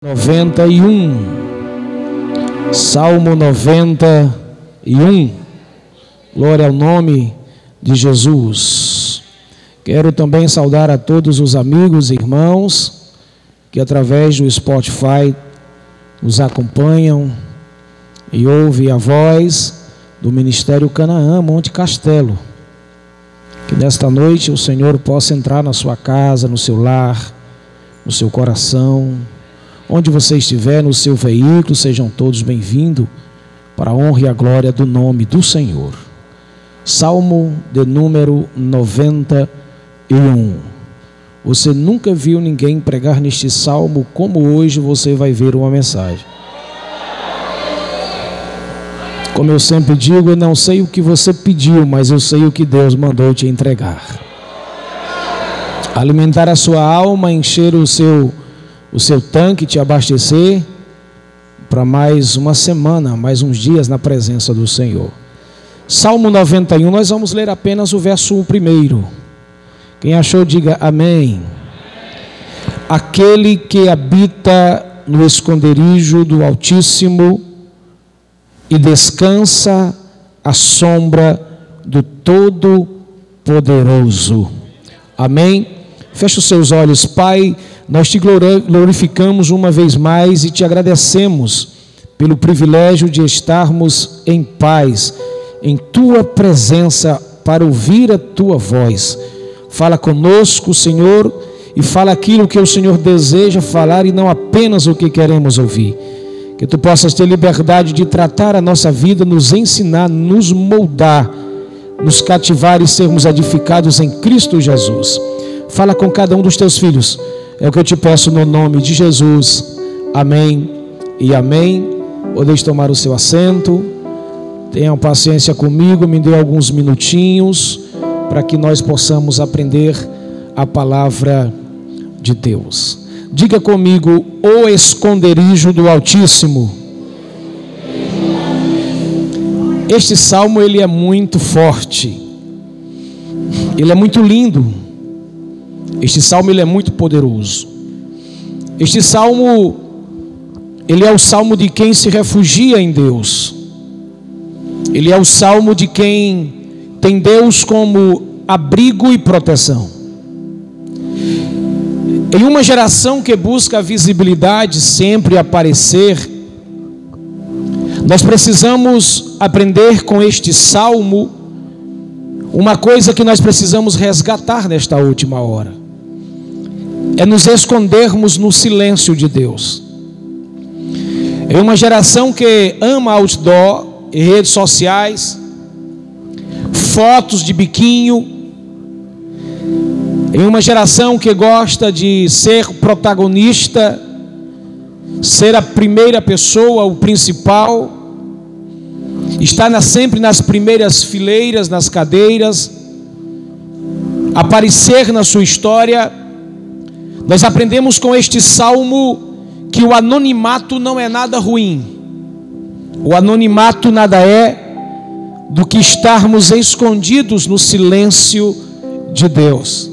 91. Salmo 91. Glória ao nome de Jesus. Quero também saudar a todos os amigos e irmãos que através do Spotify nos acompanham e ouvem a voz do Ministério Canaã Monte Castelo. Que nesta noite o Senhor possa entrar na sua casa, no seu lar, no seu coração Onde você estiver no seu veículo, sejam todos bem-vindos para a honra e a glória do nome do Senhor. Salmo de número 91. Você nunca viu ninguém pregar neste salmo como hoje você vai ver uma mensagem. Como eu sempre digo, eu não sei o que você pediu, mas eu sei o que Deus mandou te entregar. Alimentar a sua alma, encher o seu o seu tanque, te abastecer para mais uma semana, mais uns dias na presença do Senhor. Salmo 91, nós vamos ler apenas o verso primeiro. Quem achou, diga amém. Aquele que habita no esconderijo do Altíssimo e descansa à sombra do Todo-Poderoso. Amém. Feche os seus olhos, Pai. Nós te glorificamos uma vez mais e te agradecemos pelo privilégio de estarmos em paz, em tua presença, para ouvir a tua voz. Fala conosco, Senhor, e fala aquilo que o Senhor deseja falar e não apenas o que queremos ouvir. Que tu possas ter liberdade de tratar a nossa vida, nos ensinar, nos moldar, nos cativar e sermos edificados em Cristo Jesus. Fala com cada um dos teus filhos é o que eu te peço no nome de Jesus. Amém e amém. Podeis tomar o seu assento. Tenham paciência comigo, me dê alguns minutinhos para que nós possamos aprender a palavra de Deus. Diga comigo, o esconderijo do Altíssimo. Este salmo ele é muito forte. Ele é muito lindo. Este salmo ele é muito poderoso. Este salmo ele é o salmo de quem se refugia em Deus. Ele é o salmo de quem tem Deus como abrigo e proteção. Em uma geração que busca a visibilidade sempre aparecer, nós precisamos aprender com este salmo uma coisa que nós precisamos resgatar nesta última hora é nos escondermos no silêncio de Deus. É uma geração que ama outdoor redes sociais, fotos de biquinho. É uma geração que gosta de ser protagonista, ser a primeira pessoa, o principal, estar sempre nas primeiras fileiras, nas cadeiras, aparecer na sua história nós aprendemos com este salmo que o anonimato não é nada ruim. O anonimato nada é do que estarmos escondidos no silêncio de Deus.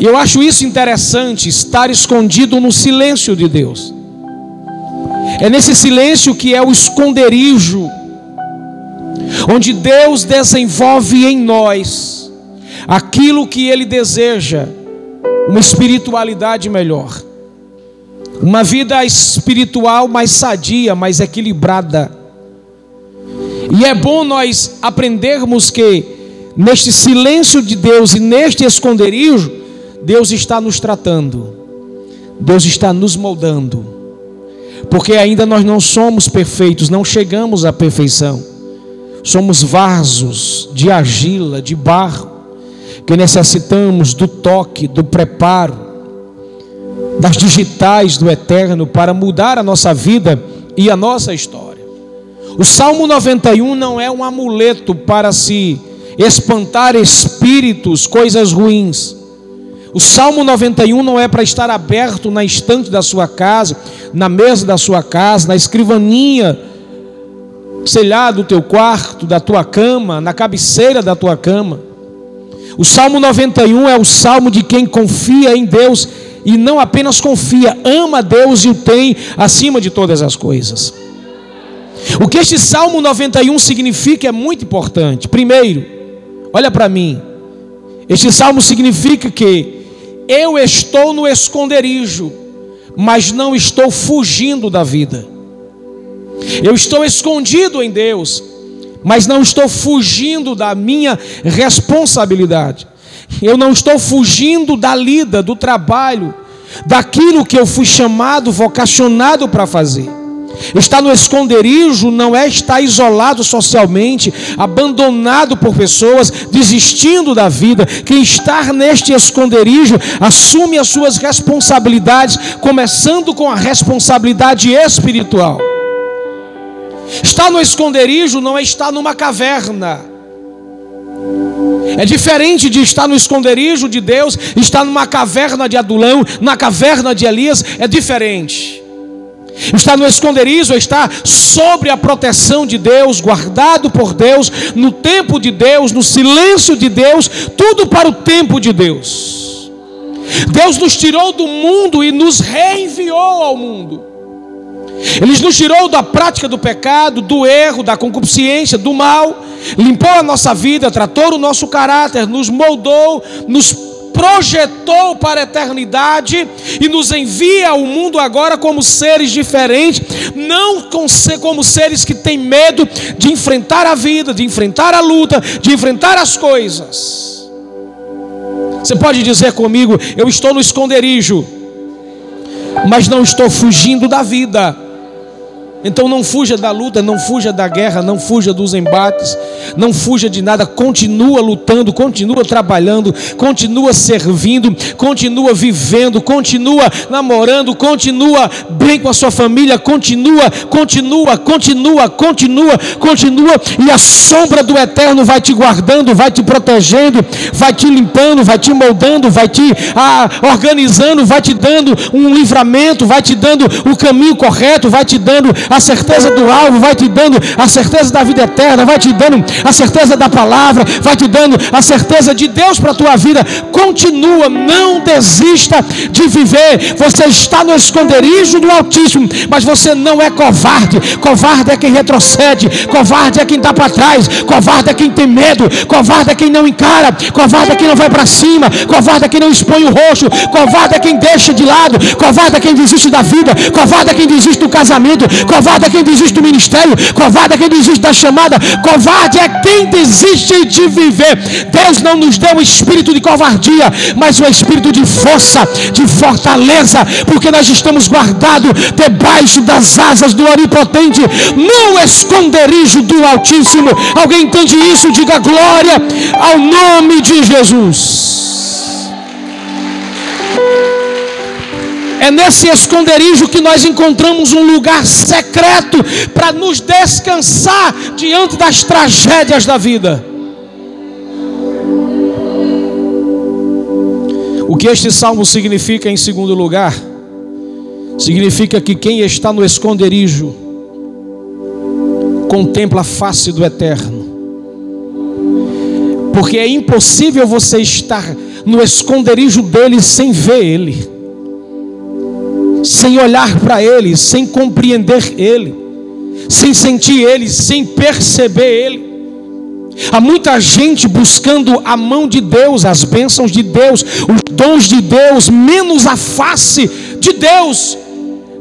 E eu acho isso interessante, estar escondido no silêncio de Deus. É nesse silêncio que é o esconderijo, onde Deus desenvolve em nós aquilo que Ele deseja uma espiritualidade melhor, uma vida espiritual mais sadia, mais equilibrada. E é bom nós aprendermos que neste silêncio de Deus e neste esconderijo, Deus está nos tratando, Deus está nos moldando, porque ainda nós não somos perfeitos, não chegamos à perfeição, somos vasos de argila, de barro, que necessitamos do toque, do preparo, das digitais do eterno para mudar a nossa vida e a nossa história. O Salmo 91 não é um amuleto para se espantar espíritos, coisas ruins. O Salmo 91 não é para estar aberto na estante da sua casa, na mesa da sua casa, na escrivaninha, sei lá, do teu quarto, da tua cama, na cabeceira da tua cama. O Salmo 91 é o salmo de quem confia em Deus e não apenas confia, ama Deus e o tem acima de todas as coisas. O que este Salmo 91 significa é muito importante. Primeiro, olha para mim. Este salmo significa que eu estou no esconderijo, mas não estou fugindo da vida. Eu estou escondido em Deus, mas não estou fugindo da minha responsabilidade. Eu não estou fugindo da lida, do trabalho, daquilo que eu fui chamado, vocacionado para fazer. Estar no esconderijo não é estar isolado socialmente, abandonado por pessoas, desistindo da vida. Quem está neste esconderijo assume as suas responsabilidades, começando com a responsabilidade espiritual. Estar no esconderijo não é estar numa caverna. É diferente de estar no esconderijo de Deus, estar numa caverna de Adulão, na caverna de Elias, é diferente. Estar no esconderijo, estar sobre a proteção de Deus, guardado por Deus, no tempo de Deus, no silêncio de Deus, tudo para o tempo de Deus. Deus nos tirou do mundo e nos reenviou ao mundo. Ele nos tirou da prática do pecado, do erro, da concupiscência, do mal, limpou a nossa vida, tratou o nosso caráter, nos moldou, nos projetou para a eternidade e nos envia ao mundo agora como seres diferentes, não como seres que têm medo de enfrentar a vida, de enfrentar a luta, de enfrentar as coisas. Você pode dizer comigo: eu estou no esconderijo, mas não estou fugindo da vida. Então não fuja da luta, não fuja da guerra, não fuja dos embates, não fuja de nada, continua lutando, continua trabalhando, continua servindo, continua vivendo, continua namorando, continua bem com a sua família, continua, continua, continua, continua, continua, e a sombra do eterno vai te guardando, vai te protegendo, vai te limpando, vai te moldando, vai te ah, organizando, vai te dando um livramento, vai te dando o caminho correto, vai te dando a certeza do alvo, vai te dando a certeza da vida eterna, vai te dando a certeza da palavra, vai te dando a certeza de Deus para a tua vida. Continua, não desista de viver. Você está no esconderijo do Altíssimo, mas você não é covarde. Covarde é quem retrocede, covarde é quem está para trás, covarde é quem tem medo, covarde é quem não encara, covarde é quem não vai para cima, covarde é quem não expõe o rosto, covarde é quem deixa de lado, covarde é quem desiste da vida, covarde é quem desiste do casamento, covarde é quem desiste do ministério, covarde é quem desiste da chamada, covarde é quem desiste de viver. Deus não nos deu o espírito de covardia, mas o espírito de força, de fortaleza, porque nós estamos guardados debaixo das asas do Onipotente, no esconderijo do Altíssimo. Alguém entende isso? Diga glória ao nome de Jesus. É nesse esconderijo que nós encontramos um lugar secreto para nos descansar diante das tragédias da vida. Que este salmo significa, em segundo lugar, significa que quem está no esconderijo contempla a face do eterno. Porque é impossível você estar no esconderijo dele sem ver ele sem olhar para Ele, sem compreender Ele, sem sentir Ele, sem perceber Ele. Há muita gente buscando a mão de Deus, as bênçãos de Deus, os dons de Deus, menos a face de Deus.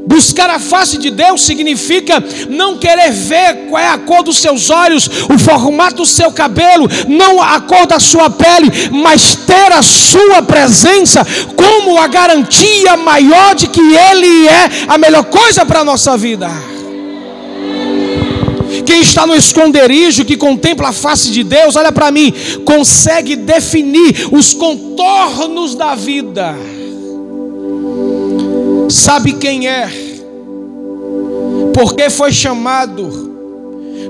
Buscar a face de Deus significa não querer ver qual é a cor dos seus olhos, o formato do seu cabelo, não a cor da sua pele, mas ter a sua presença como a garantia maior de que Ele é a melhor coisa para a nossa vida. Quem está no esconderijo, que contempla a face de Deus, olha para mim, consegue definir os contornos da vida. Sabe quem é, por que foi chamado,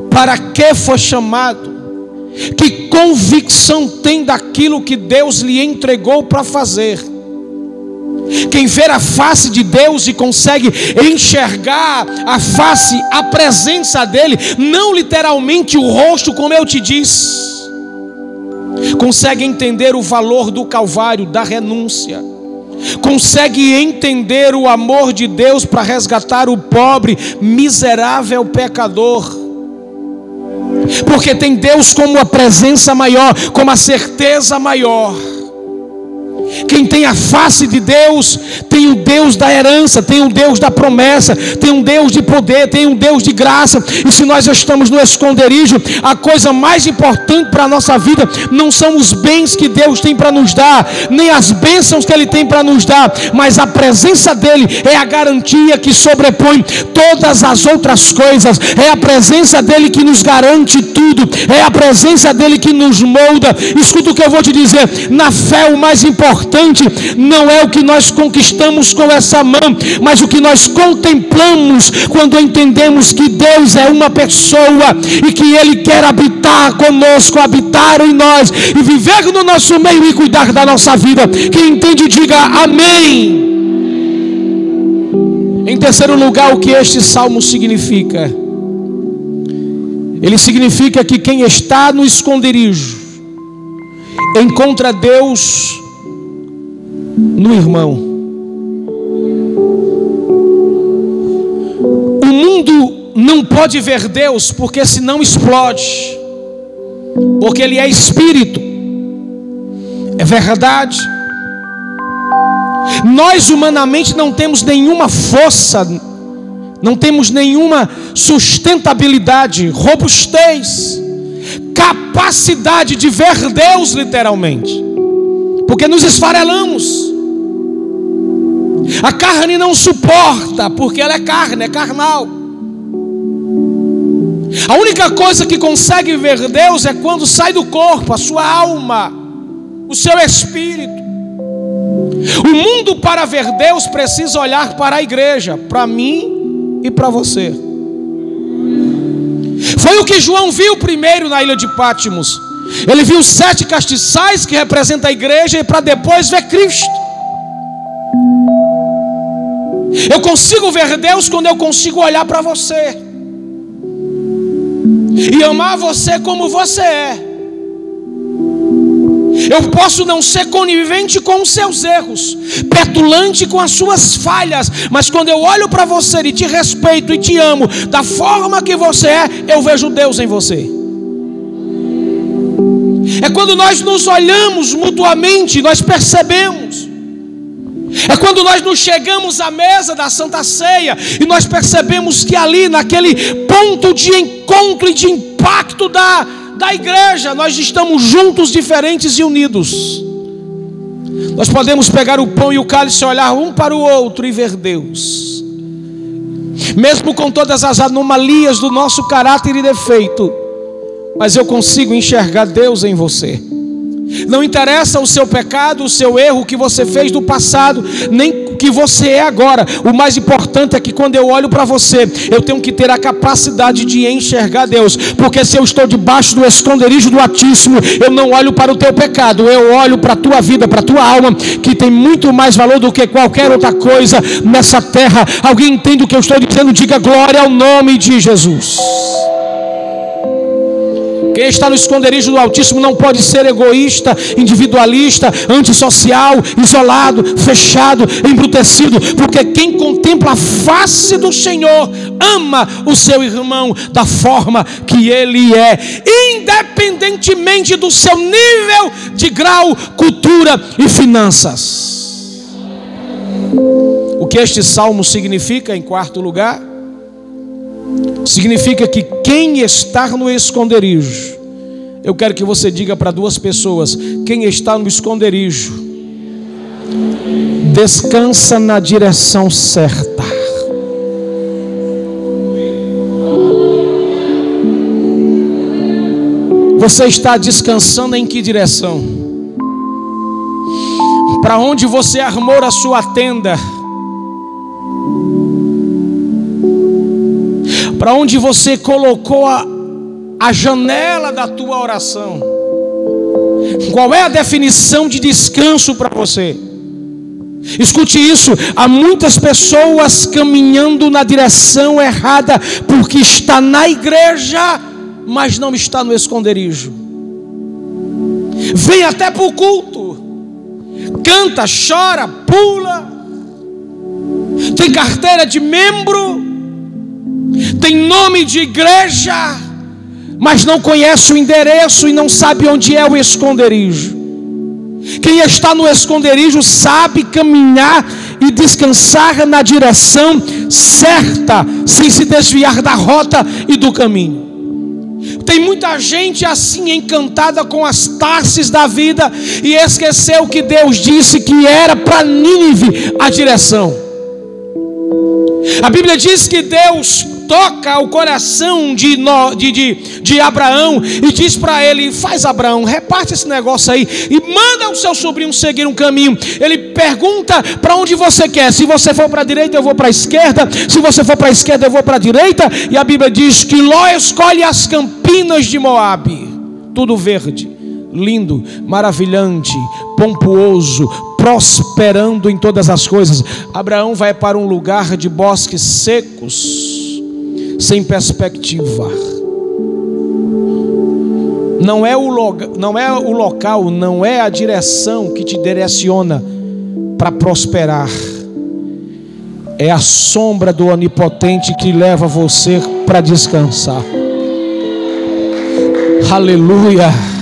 para que foi chamado, que convicção tem daquilo que Deus lhe entregou para fazer. Quem vê a face de Deus e consegue enxergar a face, a presença dEle, não literalmente o rosto, como eu te disse, consegue entender o valor do Calvário, da renúncia consegue entender o amor de Deus para resgatar o pobre, miserável pecador. Porque tem Deus como a presença maior, como a certeza maior. Quem tem a face de Deus, tem o Deus da herança, tem o Deus da promessa, tem um Deus de poder, tem um Deus de graça. E se nós estamos no esconderijo, a coisa mais importante para a nossa vida não são os bens que Deus tem para nos dar, nem as bênçãos que Ele tem para nos dar, mas a presença dEle é a garantia que sobrepõe todas as outras coisas. É a presença dEle que nos garante tudo, é a presença dEle que nos molda. Escuta o que eu vou te dizer: na fé, o mais importante importante não é o que nós conquistamos com essa mão, mas o que nós contemplamos quando entendemos que Deus é uma pessoa e que Ele quer habitar conosco, habitar em nós e viver no nosso meio e cuidar da nossa vida. Quem entende, diga amém. Em terceiro lugar, o que este salmo significa? Ele significa que quem está no esconderijo encontra Deus no irmão. O mundo não pode ver Deus porque senão explode. Porque ele é espírito. É verdade. Nós humanamente não temos nenhuma força, não temos nenhuma sustentabilidade, robustez, capacidade de ver Deus literalmente porque nos esfarelamos. A carne não suporta, porque ela é carne, é carnal. A única coisa que consegue ver Deus é quando sai do corpo, a sua alma, o seu espírito. O mundo para ver Deus precisa olhar para a igreja, para mim e para você. Foi o que João viu primeiro na ilha de Pátimos. Ele viu sete castiçais que representam a igreja e para depois ver Cristo. Eu consigo ver Deus quando eu consigo olhar para você e amar você como você é. Eu posso não ser conivente com os seus erros, petulante com as suas falhas, mas quando eu olho para você e te respeito e te amo da forma que você é, eu vejo Deus em você. É quando nós nos olhamos mutuamente, nós percebemos. É quando nós nos chegamos à mesa da Santa Ceia e nós percebemos que ali, naquele ponto de encontro e de impacto da, da igreja, nós estamos juntos, diferentes e unidos. Nós podemos pegar o pão e o cálice, olhar um para o outro e ver Deus. Mesmo com todas as anomalias do nosso caráter e defeito, mas eu consigo enxergar Deus em você. Não interessa o seu pecado, o seu erro, que você fez no passado, nem o que você é agora. O mais importante é que quando eu olho para você, eu tenho que ter a capacidade de enxergar Deus. Porque se eu estou debaixo do esconderijo do Altíssimo, eu não olho para o teu pecado, eu olho para a tua vida, para a tua alma, que tem muito mais valor do que qualquer outra coisa nessa terra. Alguém entende o que eu estou dizendo? Diga glória ao nome de Jesus. Quem está no esconderijo do Altíssimo não pode ser egoísta, individualista, antissocial, isolado, fechado, embrutecido, porque quem contempla a face do Senhor ama o seu irmão da forma que ele é, independentemente do seu nível de grau, cultura e finanças. O que este salmo significa, em quarto lugar? Significa que quem está no esconderijo, eu quero que você diga para duas pessoas: quem está no esconderijo, descansa na direção certa. Você está descansando em que direção? Para onde você armou a sua tenda? Para onde você colocou a, a janela da tua oração. Qual é a definição de descanso para você? Escute isso: há muitas pessoas caminhando na direção errada, porque está na igreja, mas não está no esconderijo. Vem até para o culto, canta, chora, pula, tem carteira de membro, tem nome de igreja, mas não conhece o endereço e não sabe onde é o esconderijo. Quem está no esconderijo sabe caminhar e descansar na direção certa, sem se desviar da rota e do caminho. Tem muita gente assim encantada com as tasses da vida e esqueceu que Deus disse que era para Nínive a direção. A Bíblia diz que Deus toca o coração de, de, de, de Abraão e diz para ele: Faz Abraão, reparte esse negócio aí e manda o seu sobrinho seguir um caminho. Ele pergunta para onde você quer. Se você for para a direita, eu vou para a esquerda. Se você for para a esquerda, eu vou para a direita. E a Bíblia diz que Ló escolhe as campinas de Moabe, tudo verde lindo, maravilhante, pomposo, prosperando em todas as coisas. Abraão vai para um lugar de bosques secos, sem perspectiva. Não é, o não é o local, não é a direção que te direciona para prosperar. É a sombra do onipotente que leva você para descansar. Aleluia.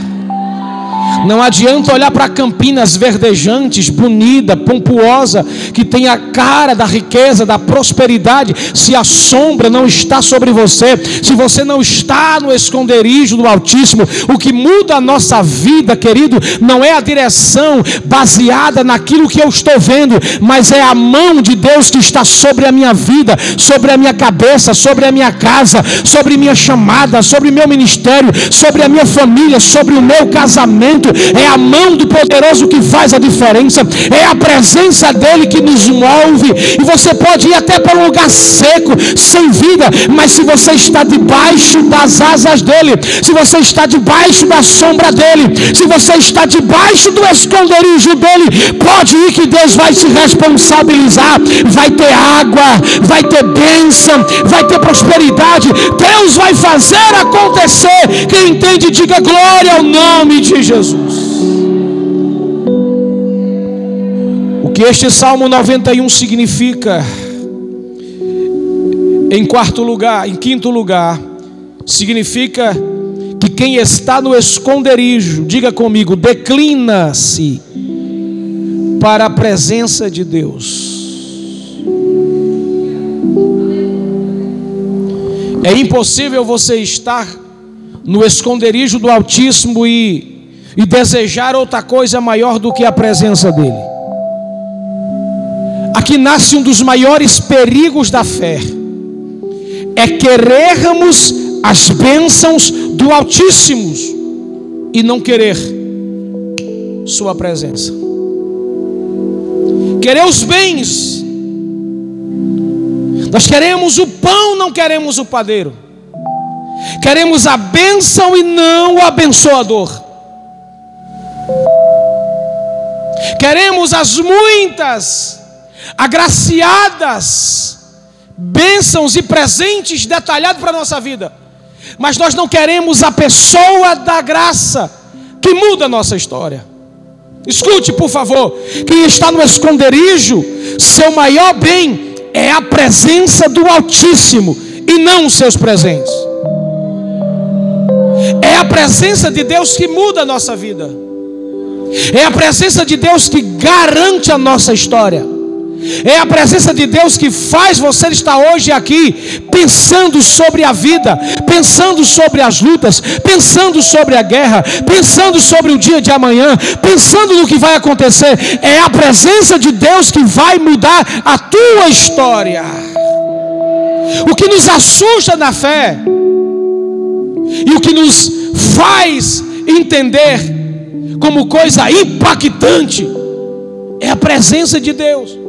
Não adianta olhar para Campinas verdejantes, bonita, pomposa, que tem a cara da riqueza, da prosperidade, se a sombra não está sobre você, se você não está no esconderijo do Altíssimo. O que muda a nossa vida, querido, não é a direção baseada naquilo que eu estou vendo, mas é a mão de Deus que está sobre a minha vida, sobre a minha cabeça, sobre a minha casa, sobre minha chamada, sobre meu ministério, sobre a minha família, sobre o meu casamento é a mão do poderoso que faz a diferença, é a presença dele que nos move. E você pode ir até para um lugar seco, sem vida, mas se você está debaixo das asas dele, se você está debaixo da sombra dele, se você está debaixo do esconderijo dele, pode ir que Deus vai se responsabilizar. Vai ter água, vai ter bênção, vai ter prosperidade. Deus vai fazer acontecer. Quem entende, diga glória ao nome de Jesus. Que este Salmo 91 significa? Em quarto lugar, em quinto lugar, significa que quem está no esconderijo, diga comigo, declina-se para a presença de Deus. É impossível você estar no esconderijo do Altíssimo e e desejar outra coisa maior do que a presença dEle. Aqui nasce um dos maiores perigos da fé, é querermos as bênçãos do Altíssimo e não querer Sua presença. Querer os bens, nós queremos o pão, não queremos o padeiro. Queremos a bênção e não o abençoador. Queremos as muitas agraciadas bênçãos e presentes detalhados para a nossa vida. Mas nós não queremos a pessoa da graça que muda a nossa história. Escute, por favor, quem está no esconderijo, seu maior bem é a presença do Altíssimo e não os seus presentes. É a presença de Deus que muda a nossa vida. É a presença de Deus que garante a nossa história. É a presença de Deus que faz você estar hoje aqui pensando sobre a vida, pensando sobre as lutas, pensando sobre a guerra, pensando sobre o dia de amanhã, pensando no que vai acontecer. É a presença de Deus que vai mudar a tua história. O que nos assusta na fé e o que nos faz entender como coisa impactante é a presença de Deus.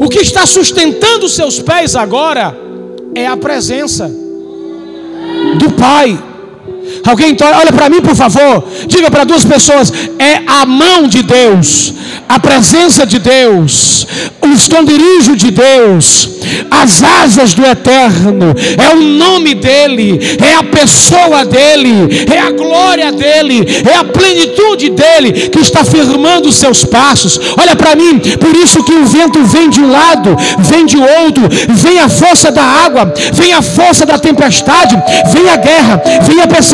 O que está sustentando seus pés agora é a presença do Pai. Alguém olha para mim, por favor. Diga para duas pessoas: é a mão de Deus, a presença de Deus, o esconderijo de Deus, as asas do eterno, é o nome dele, é a pessoa dele, é a glória dele, é a plenitude dele que está firmando os seus passos. Olha para mim, por isso que o vento vem de um lado, vem de outro, vem a força da água, vem a força da tempestade, vem a guerra, vem a perseguição,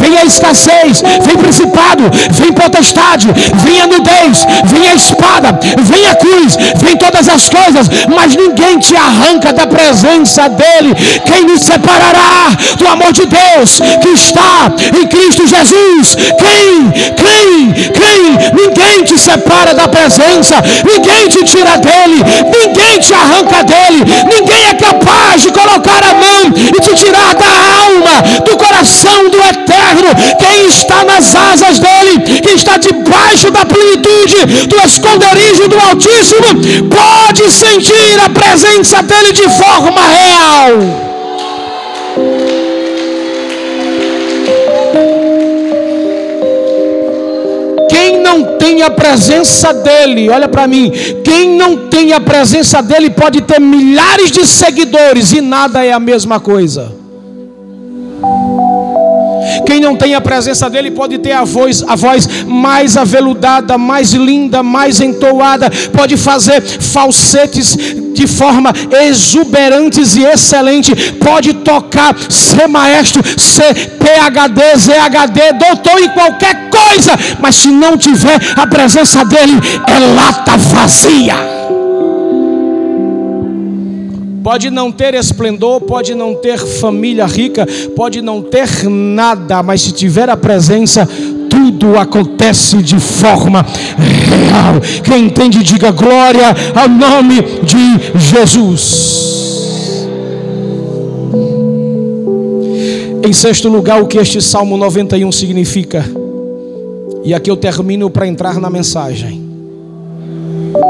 vem a escassez, vem principado, vem potestade, vem a nudez, vem a espada, vem a cruz, vem todas as coisas, mas ninguém te arranca da presença dele. Quem nos separará do amor de Deus que está em Cristo Jesus? Quem? Quem? Quem? Ninguém te separa da presença, ninguém te tira dele, ninguém te arranca dele, ninguém é capaz de colocar a mão e te tirar da alma, do coração do eterno. Quem está nas asas dele, quem está debaixo da plenitude do esconderijo do Altíssimo, pode sentir a presença dele de forma real. Quem não tem a presença dele, olha para mim, quem não tem a presença dele pode ter milhares de seguidores e nada é a mesma coisa. Quem não tem a presença dele pode ter a voz, a voz mais aveludada, mais linda, mais entoada, pode fazer falsetes de forma exuberantes e excelente, pode tocar, ser maestro, ser PhD, ZHD, doutor em qualquer coisa, mas se não tiver a presença dele, é lata vazia. Pode não ter esplendor, pode não ter família rica, pode não ter nada, mas se tiver a presença, tudo acontece de forma real. Quem entende, diga glória ao nome de Jesus. Em sexto lugar, o que este Salmo 91 significa? E aqui eu termino para entrar na mensagem.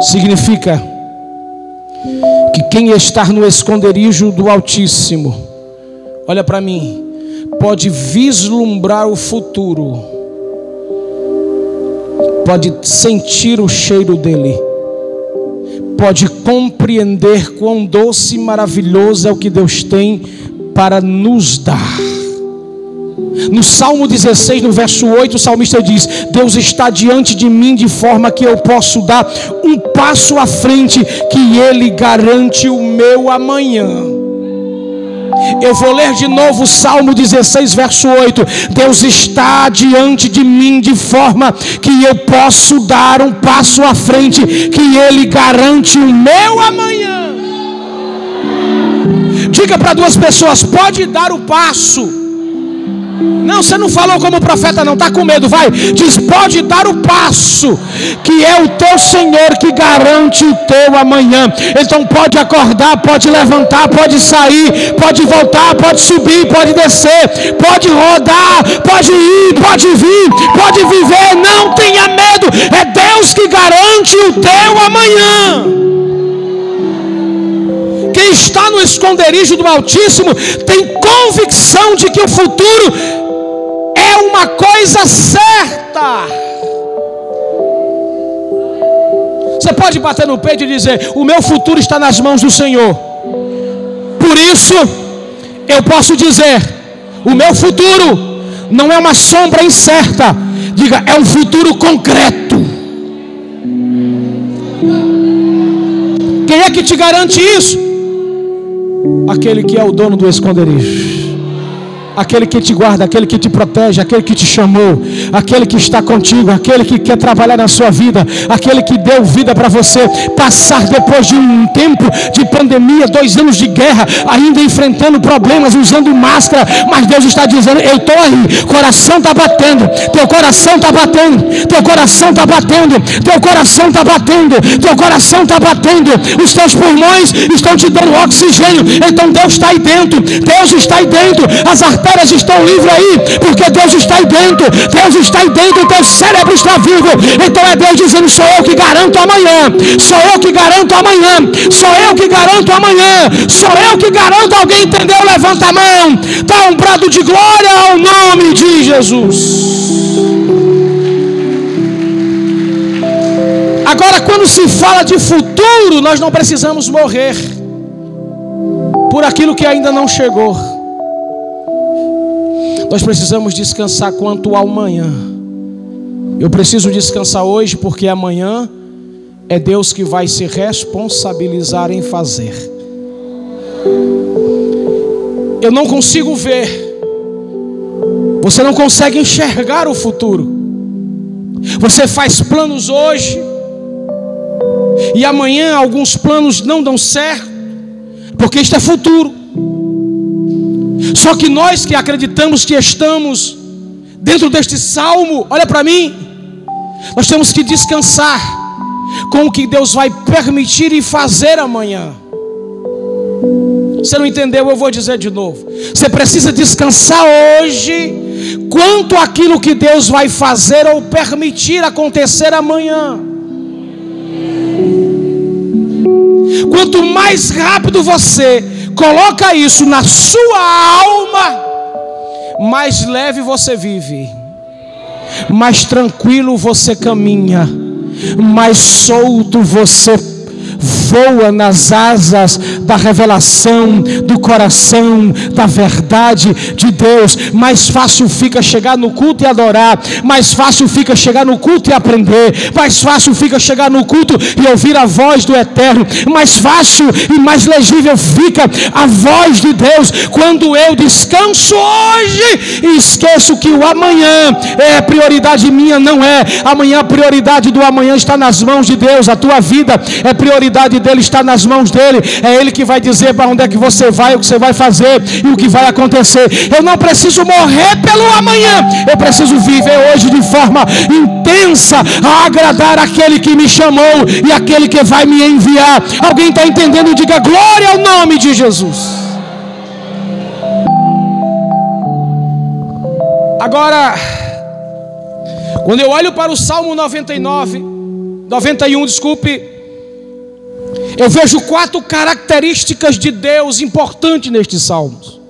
Significa quem está no esconderijo do Altíssimo, olha para mim, pode vislumbrar o futuro pode sentir o cheiro dele, pode compreender quão doce e maravilhoso é o que Deus tem para nos dar. No Salmo 16, no verso 8, o salmista diz: Deus está diante de mim de forma que eu posso dar um passo à frente, que Ele garante o meu amanhã. Eu vou ler de novo o Salmo 16, verso 8. Deus está diante de mim de forma que eu posso dar um passo à frente, que Ele garante o meu amanhã. Diga para duas pessoas: pode dar o passo não, você não falou como profeta, não, está com medo, vai. Diz: pode dar o passo, que é o teu Senhor que garante o teu amanhã. Então pode acordar, pode levantar, pode sair, pode voltar, pode subir, pode descer, pode rodar, pode ir, pode vir, pode viver. Não tenha medo, é Deus que garante o teu amanhã quem está no esconderijo do Altíssimo tem convicção de que o futuro é uma coisa certa. Você pode bater no peito e dizer: O meu futuro está nas mãos do Senhor. Por isso, eu posso dizer: O meu futuro não é uma sombra incerta. Diga, é um futuro concreto. Quem é que te garante isso? Aquele que é o dono do esconderijo aquele que te guarda, aquele que te protege, aquele que te chamou, aquele que está contigo, aquele que quer trabalhar na sua vida, aquele que deu vida para você. Passar depois de um tempo de pandemia, dois anos de guerra, ainda enfrentando problemas, usando máscara, mas Deus está dizendo: Eu estou aí, coração está batendo, teu coração está batendo, teu coração está batendo, teu coração está batendo, teu coração está batendo, os teus pulmões estão te dando oxigênio, então Deus está aí dentro, Deus está aí dentro, as artérias estão livres aí, porque Deus está aí dentro, Deus está aí dentro, teu cérebro está vivo. Então é Deus dizendo: sou eu que garanto amanhã, sou eu que garanto amanhã, sou eu que garanto amanhã, sou eu que garanto. Alguém entendeu? Levanta a mão, dá um brado de glória ao nome de Jesus. Agora, quando se fala de futuro, nós não precisamos morrer. por aquilo que ainda não chegou. Nós precisamos descansar quanto ao amanhã. Eu preciso descansar hoje porque amanhã é Deus que vai se responsabilizar em fazer. Eu não consigo ver. Você não consegue enxergar o futuro. Você faz planos hoje e amanhã alguns planos não dão certo, porque isto é futuro. Só que nós que acreditamos que estamos dentro deste salmo, olha para mim, nós temos que descansar com o que Deus vai permitir e fazer amanhã. Você não entendeu? Eu vou dizer de novo. Você precisa descansar hoje quanto aquilo que Deus vai fazer ou permitir acontecer amanhã. Quanto mais rápido você coloca isso na sua alma, mais leve você vive, mais tranquilo você caminha, mais solto você voa nas asas da revelação, do coração, da verdade de Deus. Mais fácil fica chegar no culto e adorar, mais fácil fica chegar no culto e aprender, mais fácil fica chegar no culto e ouvir a voz do Eterno, mais fácil e mais legível fica a voz de Deus quando eu descanso hoje e esqueço que o amanhã é prioridade minha, não é. Amanhã a prioridade do amanhã está nas mãos de Deus, a tua vida é prioridade dele está nas mãos dele. É ele que vai dizer para onde é que você vai, o que você vai fazer e o que vai acontecer. Eu não preciso morrer pelo amanhã. Eu preciso viver hoje de forma intensa a agradar aquele que me chamou e aquele que vai me enviar. Alguém está entendendo? Diga glória ao nome de Jesus. Agora, quando eu olho para o Salmo 99, 91, desculpe, eu vejo quatro características de Deus importantes nestes salmos.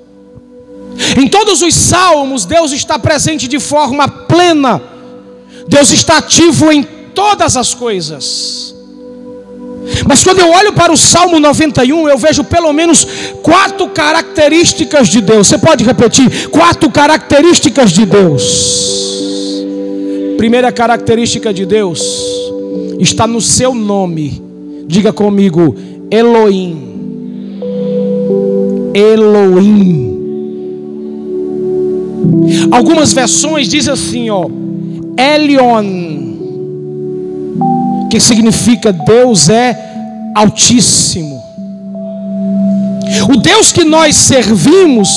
Em todos os salmos, Deus está presente de forma plena, Deus está ativo em todas as coisas. Mas quando eu olho para o Salmo 91, eu vejo pelo menos quatro características de Deus. Você pode repetir? Quatro características de Deus. Primeira característica de Deus está no seu nome. Diga comigo, Elohim. Elohim. Algumas versões dizem assim, ó, Elion, que significa Deus é altíssimo. O Deus que nós servimos,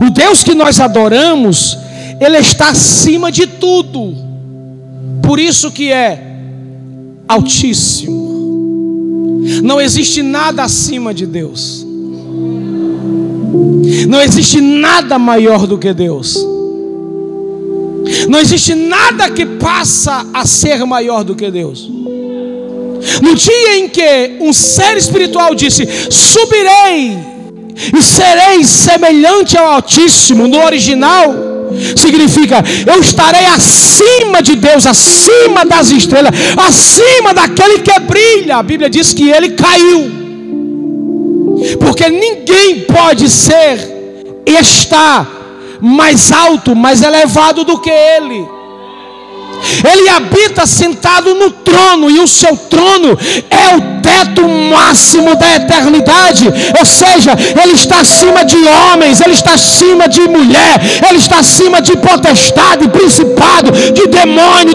o Deus que nós adoramos, ele está acima de tudo. Por isso que é altíssimo. Não existe nada acima de Deus. Não existe nada maior do que Deus. Não existe nada que passa a ser maior do que Deus. No dia em que um ser espiritual disse: Subirei e serei semelhante ao Altíssimo, no original, significa eu estarei acima de Deus, acima das estrelas, acima daquele que brilha. A Bíblia diz que ele caiu, porque ninguém pode ser e estar mais alto, mais elevado do que ele. Ele habita sentado no trono, e o seu trono é o teto máximo da eternidade. Ou seja, ele está acima de homens, ele está acima de mulher, ele está acima de potestade, principado, de demônio.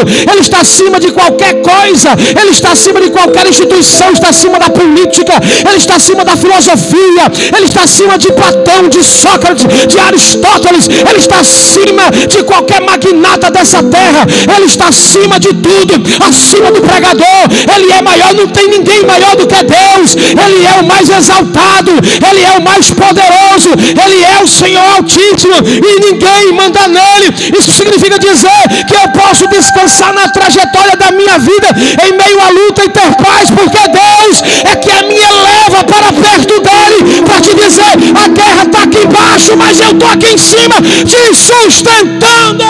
Ele está acima de qualquer coisa, ele está acima de qualquer instituição, está acima da política, ele está acima da filosofia, ele está acima de Platão, de Sócrates, de Aristóteles, ele está acima de qualquer magnata dessa terra. Ele está acima de tudo, acima do pregador, Ele é maior, não tem ninguém maior do que Deus, Ele é o mais exaltado, Ele é o mais poderoso, Ele é o Senhor Altíssimo, e ninguém manda nele. Isso significa dizer que eu posso descansar na trajetória da minha vida, em meio à luta e ter paz, porque Deus é que a minha leva para perto dele, para te dizer: a guerra está aqui embaixo, mas eu estou aqui em cima, te sustentando.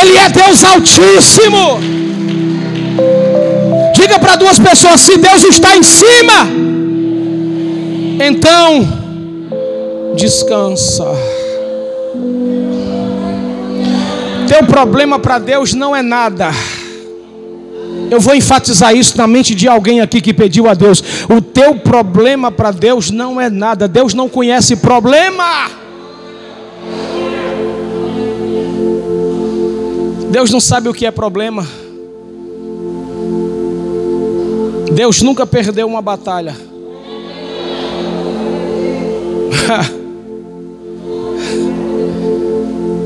Ele é Deus Altíssimo. Diga para duas pessoas: se Deus está em cima, então descansa. Teu problema para Deus não é nada. Eu vou enfatizar isso na mente de alguém aqui que pediu a Deus. O teu problema para Deus não é nada. Deus não conhece problema. Deus não sabe o que é problema. Deus nunca perdeu uma batalha.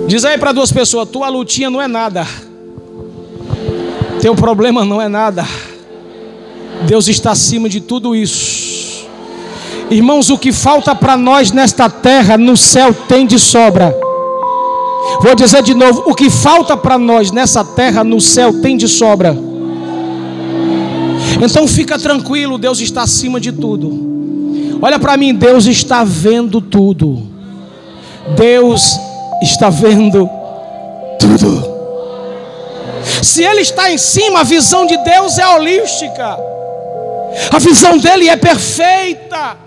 Diz aí para duas pessoas: tua lutinha não é nada. Teu problema não é nada. Deus está acima de tudo isso. Irmãos, o que falta para nós nesta terra, no céu tem de sobra. Vou dizer de novo: o que falta para nós nessa terra, no céu tem de sobra. Então fica tranquilo, Deus está acima de tudo. Olha para mim, Deus está vendo tudo. Deus está vendo tudo. Se Ele está em cima, a visão de Deus é holística. A visão dele é perfeita.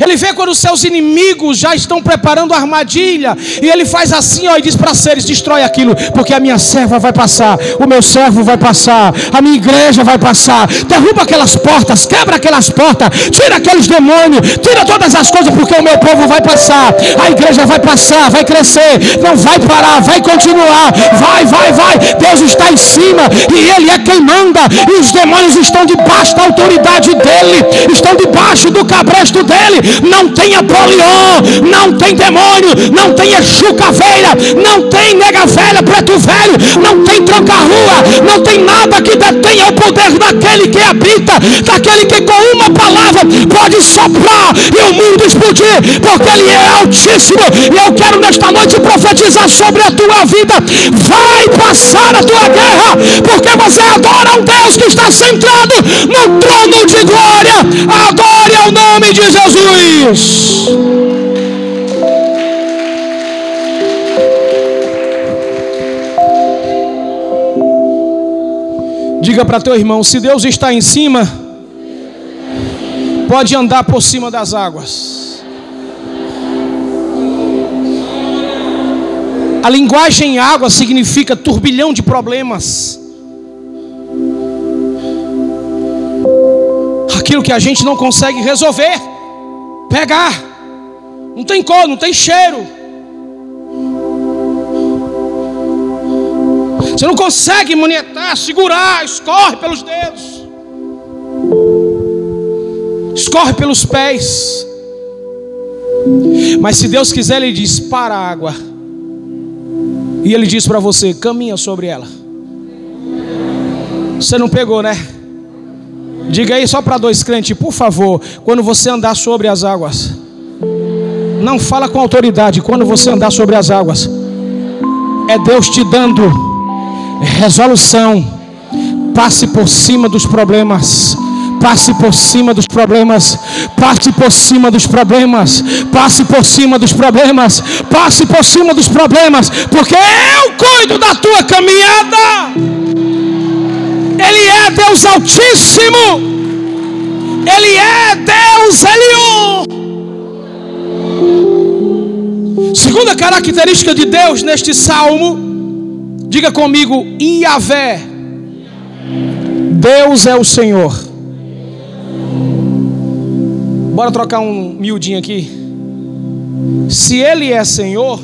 Ele vê quando os seus inimigos já estão preparando a armadilha, e ele faz assim, ó, e diz para seres: destrói aquilo, porque a minha serva vai passar, o meu servo vai passar, a minha igreja vai passar. Derruba aquelas portas, quebra aquelas portas, tira aqueles demônios, tira todas as coisas, porque o meu povo vai passar, a igreja vai passar, vai crescer, não vai parar, vai continuar, vai, vai, vai. Deus está em cima, e Ele é quem manda, e os demônios estão debaixo da autoridade dele, estão debaixo do cabresto dele não tem Apolion, não tem demônio, não tem Exu Caveira, não tem nega velha, preto velho, não tem troca-rua, não tem nada que detenha o poder daquele que habita, daquele que com uma palavra pode soprar e o mundo explodir, porque ele é altíssimo. E eu quero nesta noite profetizar sobre a tua vida. Vai passar a tua guerra, porque você adora um Deus que está sentado no trono de glória. Adore ao nome de Jesus. Jesus. Diga para teu irmão: se Deus está em cima, pode andar por cima das águas. A linguagem água significa turbilhão de problemas. Aquilo que a gente não consegue resolver pegar. Não tem cor, não tem cheiro. Você não consegue manietar, segurar, escorre pelos dedos. Escorre pelos pés. Mas se Deus quiser, Ele diz: para a água. E Ele diz para você: caminha sobre ela. Você não pegou, né? Diga aí só para dois crentes, por favor, quando você andar sobre as águas. Não fala com autoridade quando você andar sobre as águas. É Deus te dando resolução. Passe por cima dos problemas. Passe por cima dos problemas. Passe por cima dos problemas. Passe por cima dos problemas. Passe por cima dos problemas. Porque eu cuido da tua caminhada. Ele é Deus Altíssimo. Ele é Deus Elion. Segunda característica de Deus neste salmo, diga comigo, Iavé. Deus é o Senhor. Bora trocar um miudinho aqui. Se Ele é Senhor,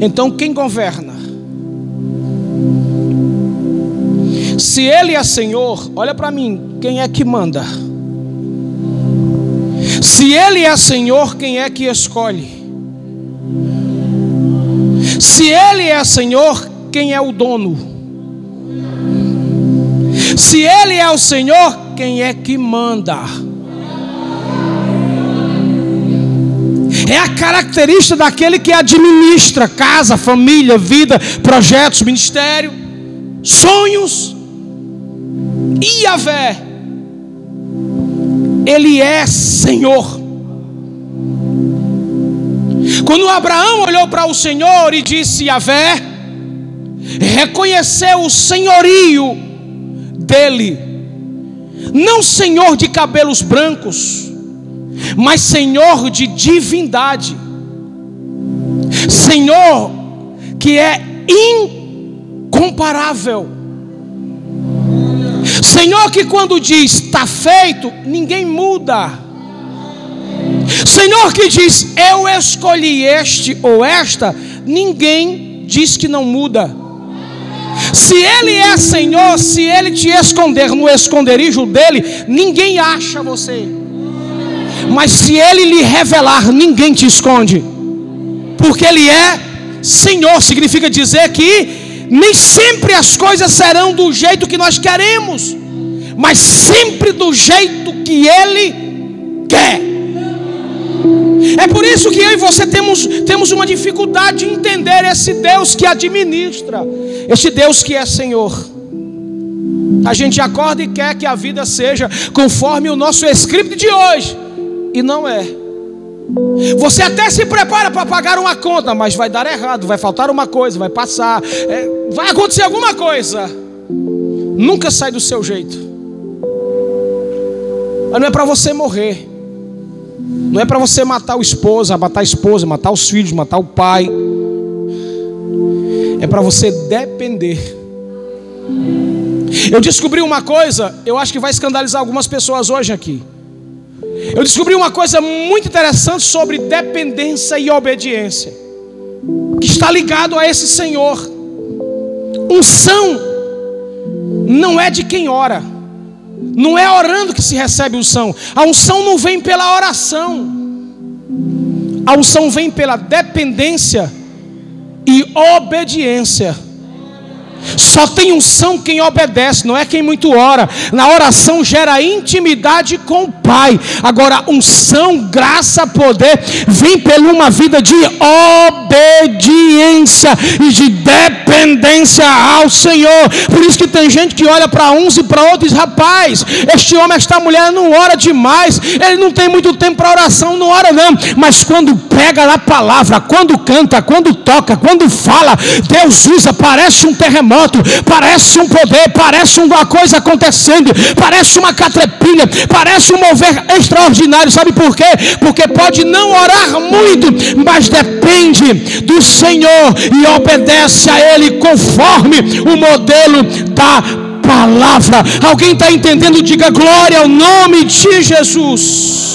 então quem governa? Se Ele é Senhor, olha para mim, quem é que manda? Se Ele é Senhor, quem é que escolhe? Se Ele é Senhor, quem é o dono? Se Ele é o Senhor, quem é que manda? É a característica daquele que administra casa, família, vida, projetos, ministério, sonhos. Yahvé, Ele é Senhor. Quando Abraão olhou para o Senhor e disse Yahvé, reconheceu o senhorio dele. Não Senhor de cabelos brancos, mas Senhor de divindade, Senhor que é incomparável, Senhor que quando diz está feito, ninguém muda. Senhor que diz eu escolhi este ou esta, ninguém diz que não muda. Se Ele é Senhor, se Ele te esconder no esconderijo dele, ninguém acha você. Mas se Ele lhe revelar, ninguém te esconde, porque Ele é Senhor, significa dizer que nem sempre as coisas serão do jeito que nós queremos, mas sempre do jeito que Ele quer. É por isso que eu e você temos, temos uma dificuldade de entender esse Deus que administra, esse Deus que é Senhor. A gente acorda e quer que a vida seja conforme o nosso script de hoje, e não é. Você até se prepara para pagar uma conta, mas vai dar errado, vai faltar uma coisa, vai passar, é, vai acontecer alguma coisa. Nunca sai do seu jeito. Mas não é para você morrer. Não é para você matar o esposo, matar a esposa, matar os filhos, matar o pai. É para você depender. Eu descobri uma coisa, eu acho que vai escandalizar algumas pessoas hoje aqui. Eu descobri uma coisa muito interessante sobre dependência e obediência, que está ligado a esse Senhor. Unção não é de quem ora. Não é orando que se recebe unção. A unção não vem pela oração. A unção vem pela dependência e obediência. Só tem unção quem obedece, não é quem muito ora. Na oração gera intimidade com o Pai. Agora, unção, graça, poder vem pela uma vida de obediência e de dependência ao Senhor. Por isso que tem gente que olha para uns e para outros, rapaz, este homem, esta mulher não ora demais, ele não tem muito tempo para oração, não ora não. Mas quando pega na palavra, quando canta, quando toca, quando fala, Deus usa, parece um terremoto terremoto, parece um poder, parece uma coisa acontecendo, parece uma catrepilha, parece um mover extraordinário. Sabe por quê? Porque pode não orar muito, mas depende do Senhor e obedece a Ele conforme o modelo da palavra. Alguém está entendendo? Diga glória ao nome de Jesus.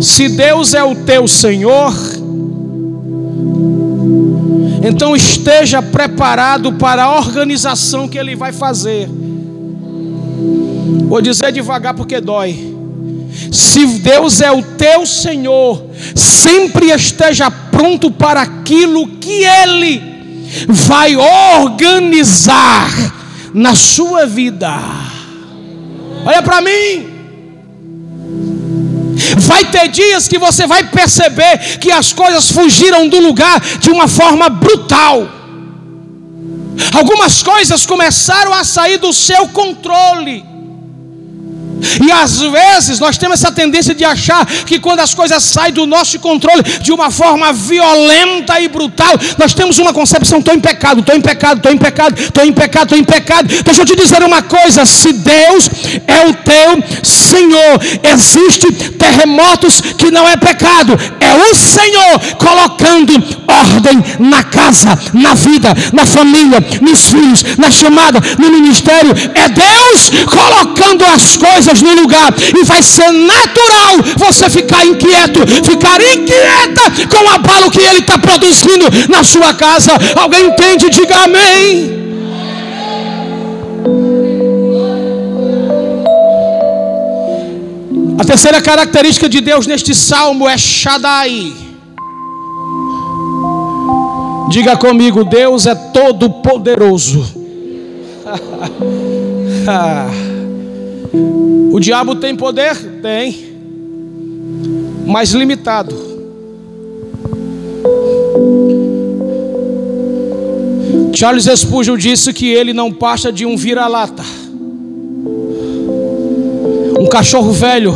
Se Deus é o teu Senhor, então esteja preparado para a organização que ele vai fazer. Vou dizer devagar porque dói. Se Deus é o teu Senhor, sempre esteja pronto para aquilo que Ele vai organizar na sua vida. Olha para mim. Vai ter dias que você vai perceber que as coisas fugiram do lugar de uma forma brutal. Algumas coisas começaram a sair do seu controle. E às vezes nós temos essa tendência de achar que quando as coisas saem do nosso controle de uma forma violenta e brutal, nós temos uma concepção: estou em pecado, estou em pecado, estou em pecado, estou em pecado, estou em pecado. Deixa eu te dizer uma coisa: se Deus é o teu Senhor, existe terremotos que não é pecado, é o Senhor colocando ordem na casa, na vida, na família, nos filhos, na chamada, no ministério. É Deus colocando as coisas coisas no lugar. E vai ser natural você ficar inquieto, ficar inquieta com o abalo que ele está produzindo na sua casa. Alguém entende? Diga amém. A terceira característica de Deus neste salmo é Shaddai. Diga comigo, Deus é todo poderoso. O diabo tem poder? Tem, mas limitado. Charles Spurgeon disse que ele não passa de um vira-lata, um cachorro velho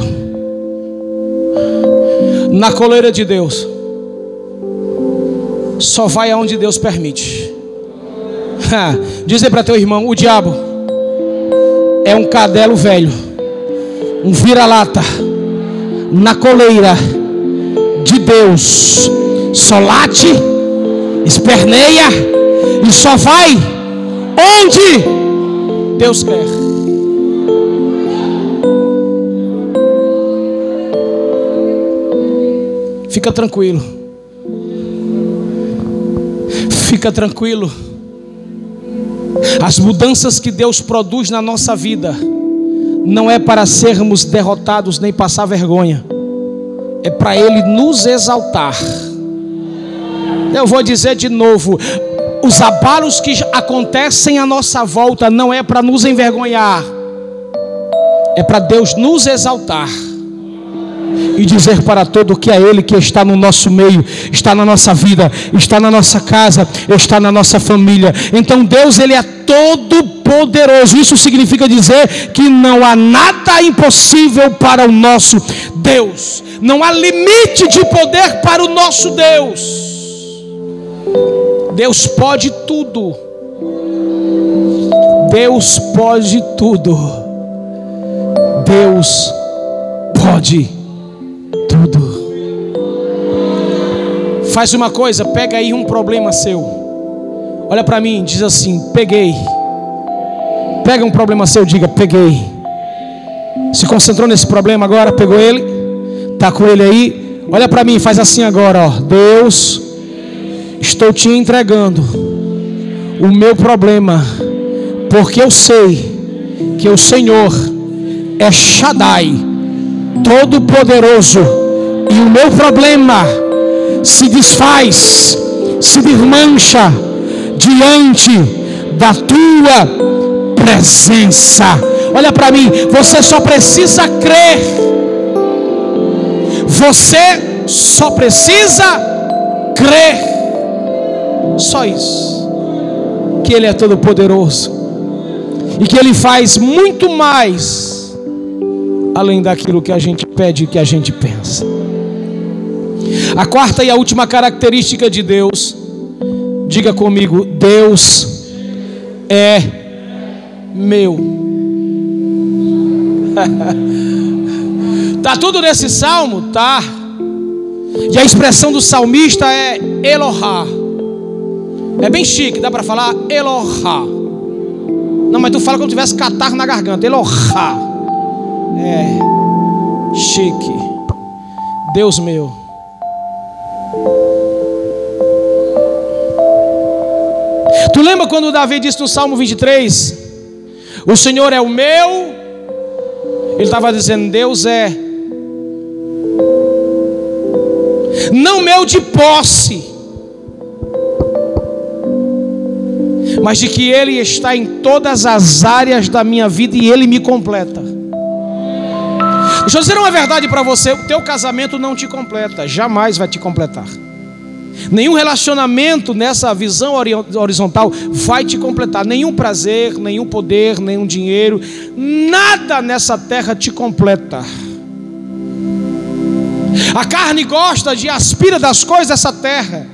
na coleira de Deus. Só vai aonde Deus permite. Dizer para teu irmão: o diabo é um cadelo velho, um vira-lata, na coleira de Deus, só late, esperneia e só vai onde Deus quer. Fica tranquilo. Fica tranquilo. As mudanças que Deus produz na nossa vida não é para sermos derrotados nem passar vergonha, é para Ele nos exaltar. Eu vou dizer de novo: os abalos que acontecem à nossa volta não é para nos envergonhar, é para Deus nos exaltar e dizer para todo que é Ele que está no nosso meio, está na nossa vida, está na nossa casa, está na nossa família. Então Deus ele é todo poderoso. Isso significa dizer que não há nada impossível para o nosso Deus. Não há limite de poder para o nosso Deus. Deus pode tudo. Deus pode tudo. Deus pode tudo. Faz uma coisa, pega aí um problema seu. Olha para mim, diz assim: peguei. Pega um problema seu, diga: peguei. Se concentrou nesse problema agora, pegou ele, tá com ele aí. Olha para mim, faz assim agora, ó. Deus, estou te entregando o meu problema, porque eu sei que o Senhor é Shaddai, todo poderoso e o meu problema se desfaz, se desmancha diante da tua presença. Olha para mim, você só precisa crer. Você só precisa crer. Só isso. Que Ele é todo poderoso. E que Ele faz muito mais além daquilo que a gente pede e que a gente pensa. A quarta e a última característica de Deus, diga comigo: Deus é meu. tá tudo nesse salmo, tá? E a expressão do salmista é Elohá. É bem chique, dá para falar Elohá. Não, mas tu fala como se tivesse catarro na garganta. Elohá. É chique. Deus meu. Tu lembra quando Davi disse no Salmo 23: O Senhor é o meu. Ele estava dizendo: Deus é. Não meu de posse, mas de que Ele está em todas as áreas da minha vida e Ele me completa. Deixa eu dizer uma verdade para você: o teu casamento não te completa, jamais vai te completar. Nenhum relacionamento nessa visão horizontal vai te completar. Nenhum prazer, nenhum poder, nenhum dinheiro, nada nessa terra te completa. A carne gosta de aspira das coisas dessa terra,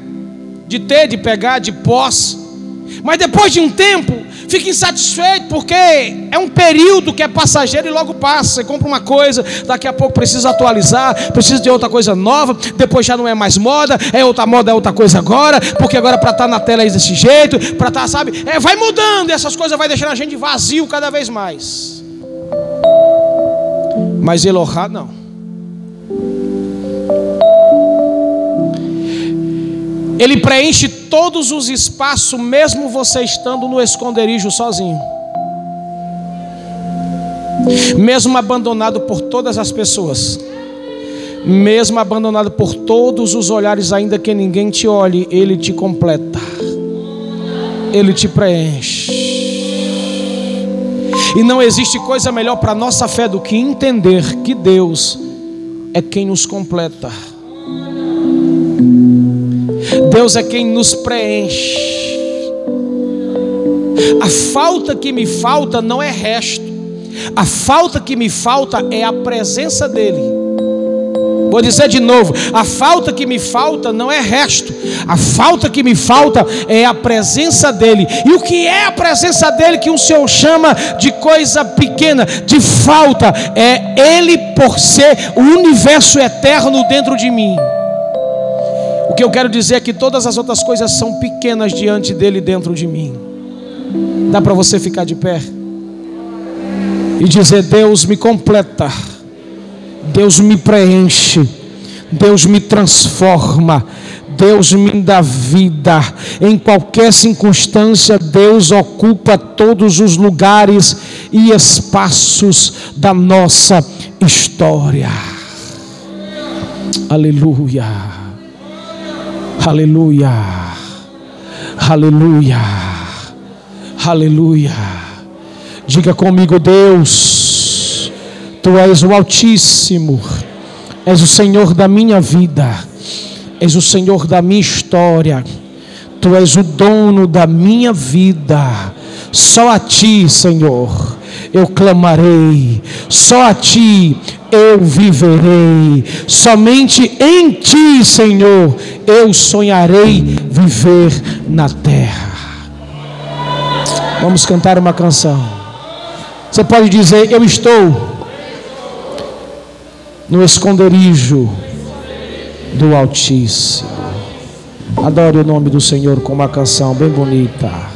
de ter, de pegar, de posse. Mas depois de um tempo, fica insatisfeito, porque é um período que é passageiro e logo passa. Você compra uma coisa, daqui a pouco precisa atualizar, precisa de outra coisa nova, depois já não é mais moda, é outra moda, é outra coisa agora, porque agora para estar tá na tela é desse jeito, para estar, tá, sabe, é, vai mudando, e essas coisas vai deixando a gente vazio cada vez mais. Mas Elohá não. Ele preenche todos os espaços, mesmo você estando no esconderijo sozinho. Mesmo abandonado por todas as pessoas. Mesmo abandonado por todos os olhares, ainda que ninguém te olhe, Ele te completa. Ele te preenche. E não existe coisa melhor para a nossa fé do que entender que Deus é quem nos completa. Deus é quem nos preenche. A falta que me falta não é resto, a falta que me falta é a presença dEle. Vou dizer de novo: a falta que me falta não é resto, a falta que me falta é a presença dEle. E o que é a presença dEle que o Senhor chama de coisa pequena, de falta? É Ele por ser o universo eterno dentro de mim. O que eu quero dizer é que todas as outras coisas são pequenas diante dele dentro de mim. Dá para você ficar de pé e dizer: Deus me completa, Deus me preenche, Deus me transforma. Deus me dá vida. Em qualquer circunstância, Deus ocupa todos os lugares e espaços da nossa história. Aleluia. Aleluia. Aleluia. Aleluia. Diga comigo, Deus, Tu és o Altíssimo, és o Senhor da minha vida, és o Senhor da minha história, Tu és o dono da minha vida. Só a Ti, Senhor, eu clamarei, só a Ti eu viverei. Somente em Ti, Senhor, eu sonharei viver na terra. Vamos cantar uma canção. Você pode dizer: Eu estou no esconderijo do Altíssimo. Adore o nome do Senhor com uma canção bem bonita.